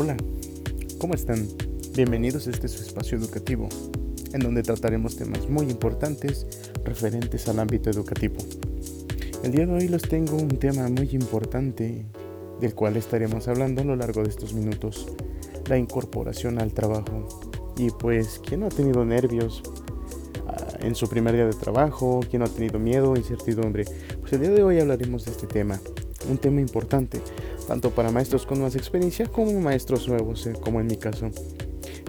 Hola, ¿cómo están? Bienvenidos a este su espacio educativo, en donde trataremos temas muy importantes referentes al ámbito educativo. El día de hoy les tengo un tema muy importante del cual estaremos hablando a lo largo de estos minutos, la incorporación al trabajo. Y pues, ¿quién no ha tenido nervios ah, en su primer día de trabajo? ¿Quién no ha tenido miedo, incertidumbre? Pues el día de hoy hablaremos de este tema, un tema importante tanto para maestros con más experiencia como maestros nuevos, eh, como en mi caso.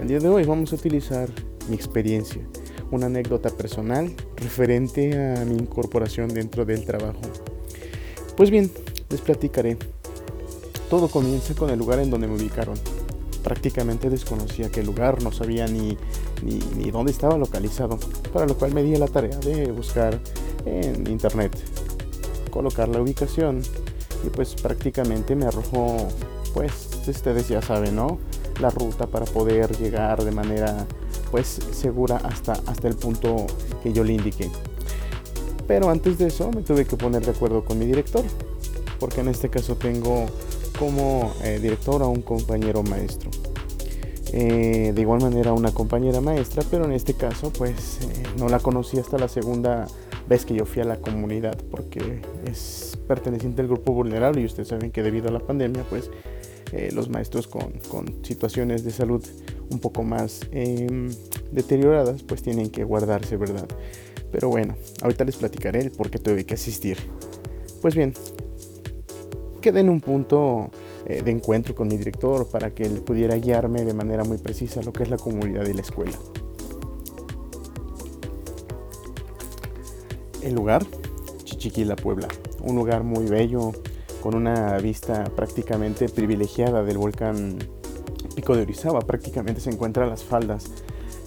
El día de hoy vamos a utilizar mi experiencia, una anécdota personal referente a mi incorporación dentro del trabajo. Pues bien, les platicaré. Todo comienza con el lugar en donde me ubicaron. Prácticamente desconocía aquel lugar, no sabía ni, ni, ni dónde estaba localizado, para lo cual me di la tarea de buscar en internet, colocar la ubicación y pues prácticamente me arrojó, pues ustedes ya saben, ¿no? La ruta para poder llegar de manera pues segura hasta, hasta el punto que yo le indiqué. Pero antes de eso me tuve que poner de acuerdo con mi director, porque en este caso tengo como eh, director a un compañero maestro. Eh, de igual manera una compañera maestra, pero en este caso pues eh, no la conocí hasta la segunda vez que yo fui a la comunidad porque es perteneciente al grupo vulnerable y ustedes saben que debido a la pandemia pues eh, los maestros con, con, situaciones de salud un poco más em, deterioradas pues tienen que guardarse, ¿verdad? Pero bueno, ahorita les platicaré el por qué tuve que asistir. Pues bien, quedé en un punto eh, de encuentro con mi director para que él pudiera guiarme de manera muy precisa lo que es la comunidad y la escuela. El lugar, Chichiquila, Puebla. Un lugar muy bello, con una vista prácticamente privilegiada del volcán Pico de Orizaba. Prácticamente se encuentra a las faldas.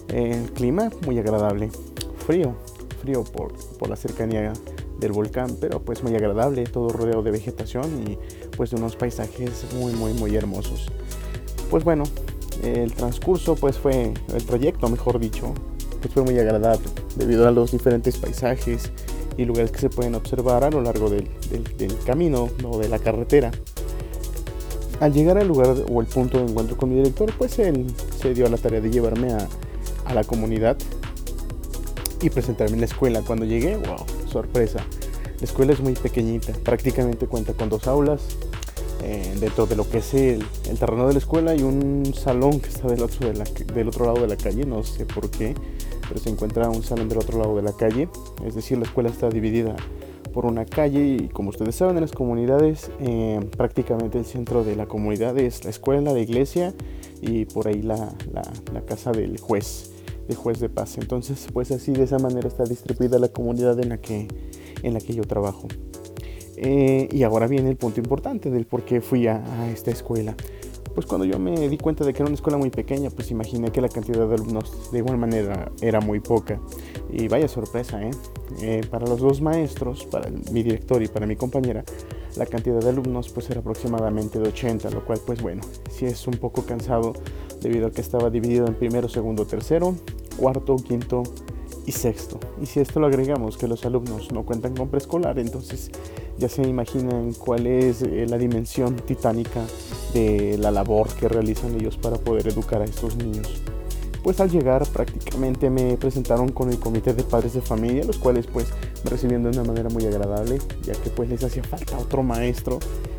El clima muy agradable. Frío, frío por, por la cercanía del volcán, pero pues muy agradable, todo rodeado de vegetación y pues de unos paisajes muy muy muy hermosos. Pues bueno, el transcurso pues fue, el trayecto mejor dicho, pues fue muy agradable debido a los diferentes paisajes y lugares que se pueden observar a lo largo del, camino o de la carretera. Al llegar al lugar o el punto de encuentro con mi director, pues él se dio a la tarea de llevarme a, a la comunidad y presentarme en la escuela. Cuando llegué, wow, sorpresa. La escuela es muy pequeñita, prácticamente cuenta con dos aulas, eh, dentro de lo que es el, terreno de la escuela y un salón que está del otro, del otro lado de la calle, no sé por qué, pero se encuentra un salón del otro lado de la calle, es decir, la escuela está dividida por una calle y como ustedes saben en las comunidades eh, prácticamente el centro de la comunidad es la escuela, la iglesia y por ahí la, la, casa del juez, del juez de paz. Entonces pues así de esa manera está distribuida la comunidad en la que, en la yo trabajo. Eh, y ahora viene el punto importante del por qué fui a, esta escuela. Pues cuando yo me di cuenta de que era una escuela muy pequeña, pues imaginé que la cantidad de alumnos de igual manera era muy poca. Y vaya sorpresa, ¿eh? eh para los dos maestros, para mi director y para mi compañera, la cantidad de alumnos pues era aproximadamente de 80, lo cual pues bueno, sí es un poco cansado debido a que estaba dividido en primero, segundo, tercero, cuarto, quinto y sexto. Y si esto lo agregamos que los alumnos no cuentan con preescolar, entonces ya se imaginan cuál es eh, la dimensión titánica de la labor que realizan ellos para poder educar a estos niños. Pues al llegar prácticamente me presentaron con el comité de padres de familia, los cuales pues me recibieron de una manera muy agradable, ya que pues les hacía falta otro maestro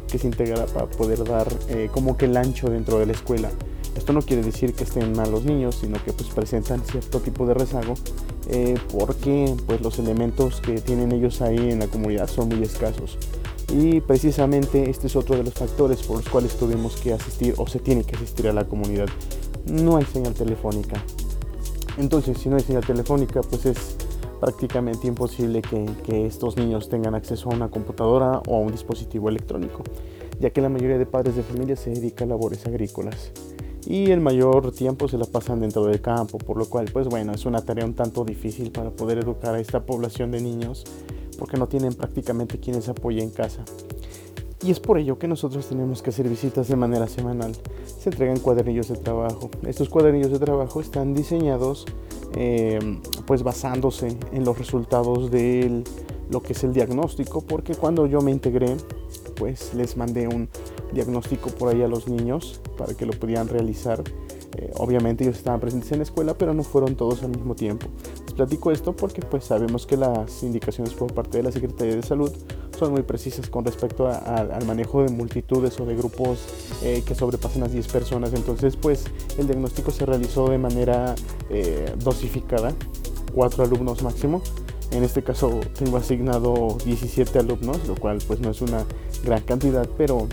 que se integrara para poder dar eh, como que el ancho dentro de la escuela. Esto no quiere decir que estén mal los niños, sino que pues presentan cierto tipo de rezago eh, porque pues los elementos que tienen ellos ahí en la comunidad son muy escasos. Y precisamente este es otro de los factores por los cuales tuvimos que asistir o se tiene que asistir a la comunidad. No hay señal telefónica. Entonces, si no hay señal telefónica, pues es prácticamente imposible que, que, estos niños tengan acceso a una computadora o a un dispositivo electrónico, ya que la mayoría de padres de familia se dedica a labores agrícolas y el mayor tiempo se la pasan dentro del campo, por lo cual pues bueno, es una tarea un tanto difícil para poder educar a esta población de niños porque no tienen prácticamente quienes apoyen en casa. Y es por ello que nosotros tenemos que hacer visitas de manera semanal. Se entregan cuadernillos de trabajo. Estos cuadernillos de trabajo están diseñados eh, pues basándose en los resultados de lo que es el diagnóstico, porque cuando yo me integré pues les mandé un diagnóstico por ahí a los niños para que lo pudieran realizar. Eh, obviamente ellos estaban presentes en la escuela, pero no fueron todos al mismo tiempo. Les platico esto porque pues sabemos que las indicaciones por parte de la Secretaría de Salud son muy precisas con respecto al manejo de multitudes o de grupos eh, que sobrepasan las 10 personas. Entonces pues el diagnóstico se realizó de manera eh, dosificada, cuatro alumnos máximo. En este caso tengo asignado 17 alumnos, lo cual pues no es una gran cantidad, pero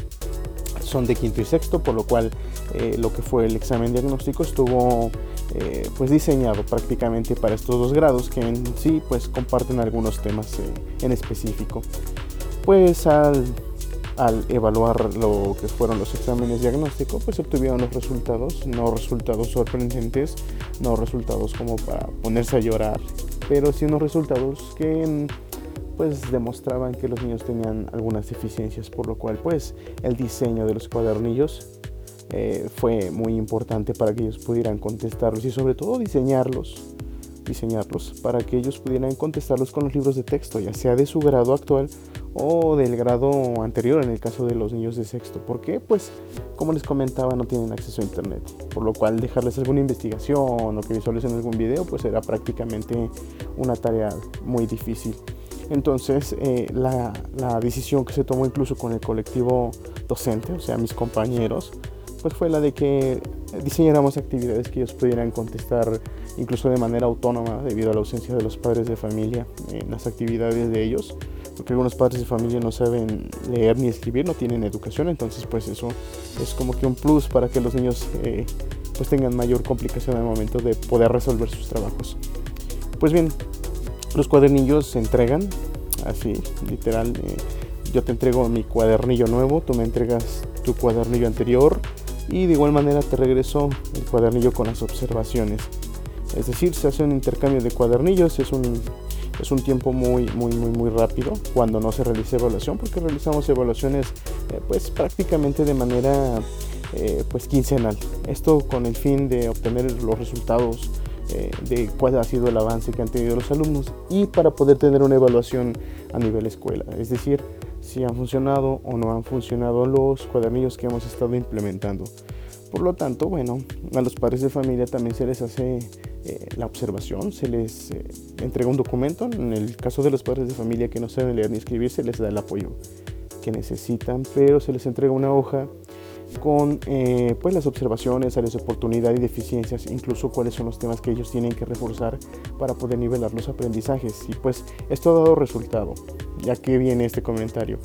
son de quinto y sexto, por lo cual eh, lo que fue el examen diagnóstico estuvo eh, pues diseñado prácticamente para estos dos grados que en sí pues comparten algunos temas eh, en específico. Pues al, al, evaluar lo que fueron los exámenes diagnósticos pues obtuvieron los resultados, no resultados sorprendentes, no resultados como para ponerse a llorar, pero sí unos resultados que pues demostraban que los niños tenían algunas deficiencias, por lo cual pues el diseño de los cuadernillos eh, fue muy importante para que ellos pudieran contestarlos y sobre todo diseñarlos, diseñarlos para que ellos pudieran contestarlos con los libros de texto, ya sea de su grado actual o del grado anterior en el caso de los niños de sexto. ¿Por qué? Pues como les comentaba no tienen acceso a internet, por lo cual dejarles alguna investigación o que visualicen algún video pues era prácticamente una tarea muy difícil. Entonces, eh, la, decisión que se tomó incluso con el colectivo docente, o sea, mis compañeros, pues fue la de que diseñáramos actividades que ellos pudieran contestar incluso de manera autónoma debido a la ausencia de los padres de familia en las actividades de ellos porque algunos padres de familia no saben leer ni escribir, no tienen educación, entonces pues eso es como que un plus para que los niños eh, pues tengan mayor complicación al momento de poder resolver sus trabajos. Pues bien, los cuadernillos se entregan, así, literal. Eh, yo te entrego mi cuadernillo nuevo, tú me entregas tu cuadernillo anterior y de igual manera te regreso el cuadernillo con las observaciones. Es decir, se hace un intercambio de cuadernillos, es un, es un tiempo muy, muy, muy, muy rápido cuando no se realiza evaluación, porque realizamos evaluaciones eh, pues prácticamente de manera eh, pues quincenal. Esto con el fin de obtener los resultados eh, de cuál ha sido el avance que han tenido los alumnos y para poder tener una evaluación a nivel escuela, es decir, si han funcionado o no han funcionado los cuadernillos que hemos estado implementando. Por lo tanto, bueno, a los padres de familia también se les hace eh, la observación, se les eh, entrega un documento. En el caso de los padres de familia que no saben leer ni escribir, se les da el apoyo que necesitan, pero se les entrega una hoja con eh, pues las observaciones, áreas de oportunidad y deficiencias, incluso cuáles son los temas que ellos tienen que reforzar para poder nivelar los aprendizajes. Y pues esto ha dado resultado, ya que viene este comentario.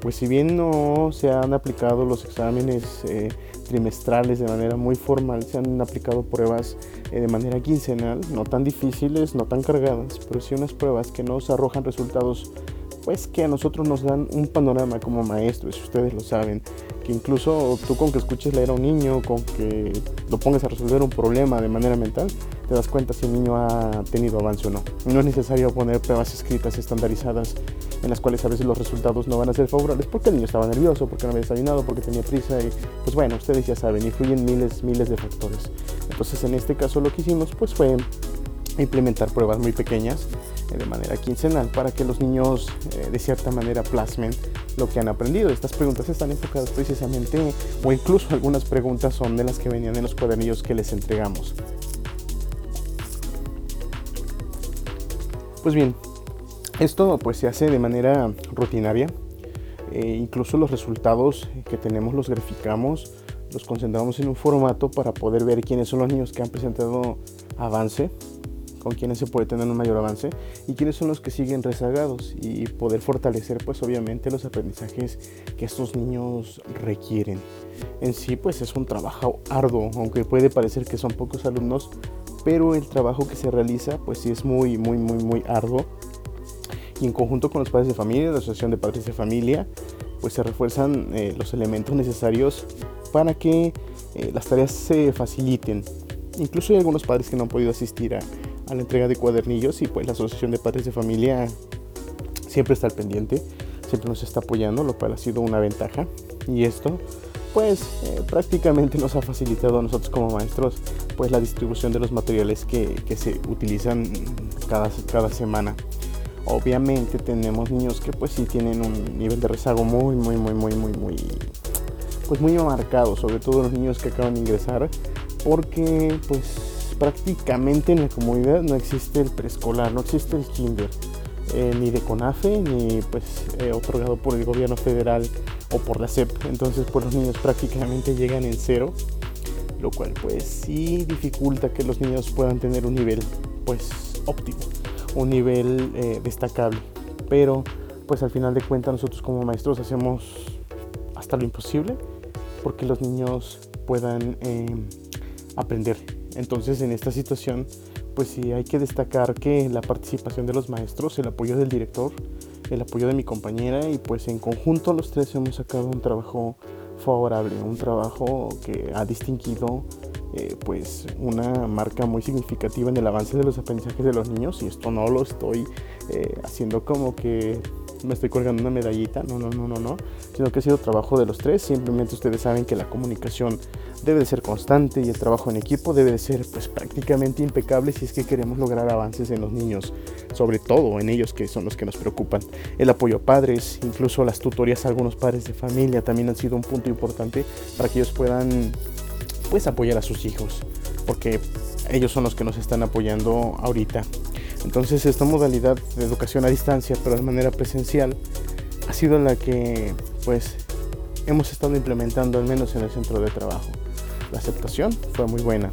Pues si bien no se han aplicado los exámenes eh, trimestrales de manera muy formal, se han aplicado pruebas eh, de manera quincenal, no tan difíciles, no tan cargadas, pero sí unas pruebas que nos arrojan resultados pues que a nosotros nos dan un panorama como maestros, ustedes lo saben, incluso tú con que escuches leer a un niño, con que lo pongas a resolver un problema de manera mental, te das cuenta si el niño ha tenido avance o no. No es necesario poner pruebas escritas estandarizadas en las cuales a veces los resultados no van a ser favorables porque el niño estaba nervioso, porque no había desayunado, porque tenía prisa y pues bueno, ustedes ya saben, influyen miles, miles de factores. Entonces en este caso lo que hicimos pues fue implementar pruebas muy pequeñas de manera quincenal para que los niños eh, de cierta manera plasmen lo que han aprendido. Estas preguntas están enfocadas precisamente, o incluso algunas preguntas son de las que venían en los cuadernillos que les entregamos. Pues bien, esto pues se hace de manera rutinaria. Eh, incluso los resultados que tenemos los graficamos, los concentramos en un formato para poder ver quiénes son los niños que han presentado avance con quienes se puede tener un mayor avance y quiénes son los que siguen rezagados y poder fortalecer pues obviamente los aprendizajes que estos niños requieren. En sí pues es un trabajo arduo, aunque puede parecer que son pocos alumnos, pero el trabajo que se realiza pues sí es muy muy muy muy arduo y en conjunto con los padres de familia, la asociación de padres de familia, pues se refuerzan eh, los elementos necesarios para que eh, las tareas se faciliten. Incluso hay algunos padres que no han podido asistir a, a la entrega de cuadernillos y pues la Asociación de Padres de Familia siempre está al pendiente, siempre nos está apoyando, lo cual ha sido una ventaja. Y esto pues eh, prácticamente nos ha facilitado a nosotros como maestros pues la distribución de los materiales que, que se utilizan cada, cada semana. Obviamente tenemos niños que pues sí tienen un nivel de rezago muy, muy, muy, muy, muy, muy, pues muy marcado, sobre todo los niños que acaban de ingresar, porque pues prácticamente en la comunidad no existe el preescolar, no existe el kinder. Eh, ni de CONAFE ni pues eh, otorgado por el gobierno federal o por la SEP. Entonces pues los niños prácticamente llegan en cero, lo cual pues sí dificulta que los niños puedan tener un nivel pues óptimo, un nivel eh, destacable. Pero pues al final de cuentas nosotros como maestros hacemos hasta lo imposible porque los niños puedan aprender. Entonces en esta situación pues sí hay que destacar que la participación de los maestros, el apoyo del director, el apoyo de mi compañera y pues en conjunto los tres hemos sacado un trabajo favorable, un trabajo que ha distinguido eh, pues una marca muy significativa en el avance de los aprendizajes de los niños. Y esto no lo estoy eh, haciendo como que me estoy colgando una medallita, no, no, no, no, no, sino que ha sido trabajo de los tres, simplemente ustedes saben que la comunicación debe de ser constante y el trabajo en equipo debe de ser pues prácticamente impecable si es que queremos lograr avances en los niños, sobre todo en ellos que son los que nos preocupan. El apoyo a padres, incluso las tutorías a algunos padres de familia también han sido un punto importante para que ellos puedan pues apoyar a sus hijos, porque ellos son los que nos están apoyando ahorita. Entonces esta modalidad de educación a distancia, pero de manera presencial, ha sido la que pues hemos estado implementando al menos en el centro de trabajo. La aceptación fue muy buena,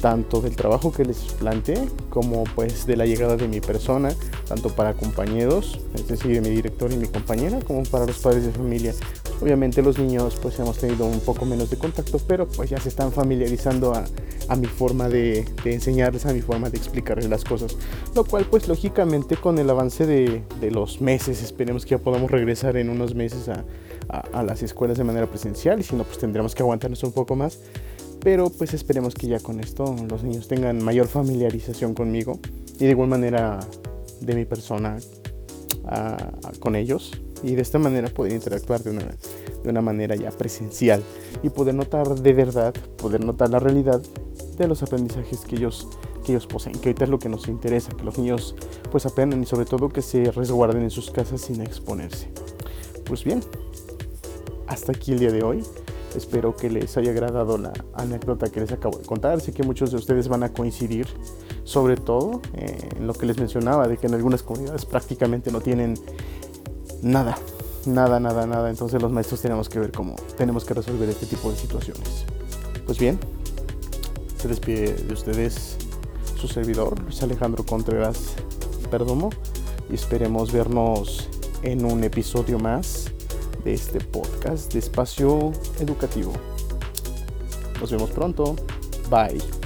tanto del trabajo que les planteé como pues de la llegada de mi persona, tanto para compañeros, es decir, de mi director y mi compañera, como para los padres de familia. Obviamente los niños pues hemos tenido un poco menos de contacto, pero pues ya se están familiarizando a, a mi forma de, enseñarles, a mi forma de explicarles las cosas. Lo cual pues lógicamente con el avance de, de los meses, esperemos que ya podamos regresar en unos meses a, a, las escuelas de manera presencial y si no pues tendremos que aguantarnos un poco más. Pero pues esperemos que ya con esto los niños tengan mayor familiarización conmigo y de igual manera de mi persona con ellos y de esta manera poder interactuar de una, de una manera ya presencial y poder notar de verdad, poder notar la realidad de los aprendizajes que ellos, que ellos poseen, que ahorita es lo que nos interesa, que los niños pues aprendan y sobre todo que se resguarden en sus casas sin exponerse. Pues bien, hasta aquí el día de hoy. Espero que les haya agradado la anécdota que les acabo de contar. Sé que muchos de ustedes van a coincidir, sobre todo eh, en lo que les mencionaba, de que en algunas comunidades prácticamente no tienen nada, nada, nada, nada. Entonces los maestros tenemos que ver cómo tenemos que resolver este tipo de situaciones. Pues bien, se despide de ustedes su servidor, Luis Alejandro Contreras Perdomo, y esperemos vernos en un episodio más de este podcast de espacio educativo. Nos vemos pronto. Bye.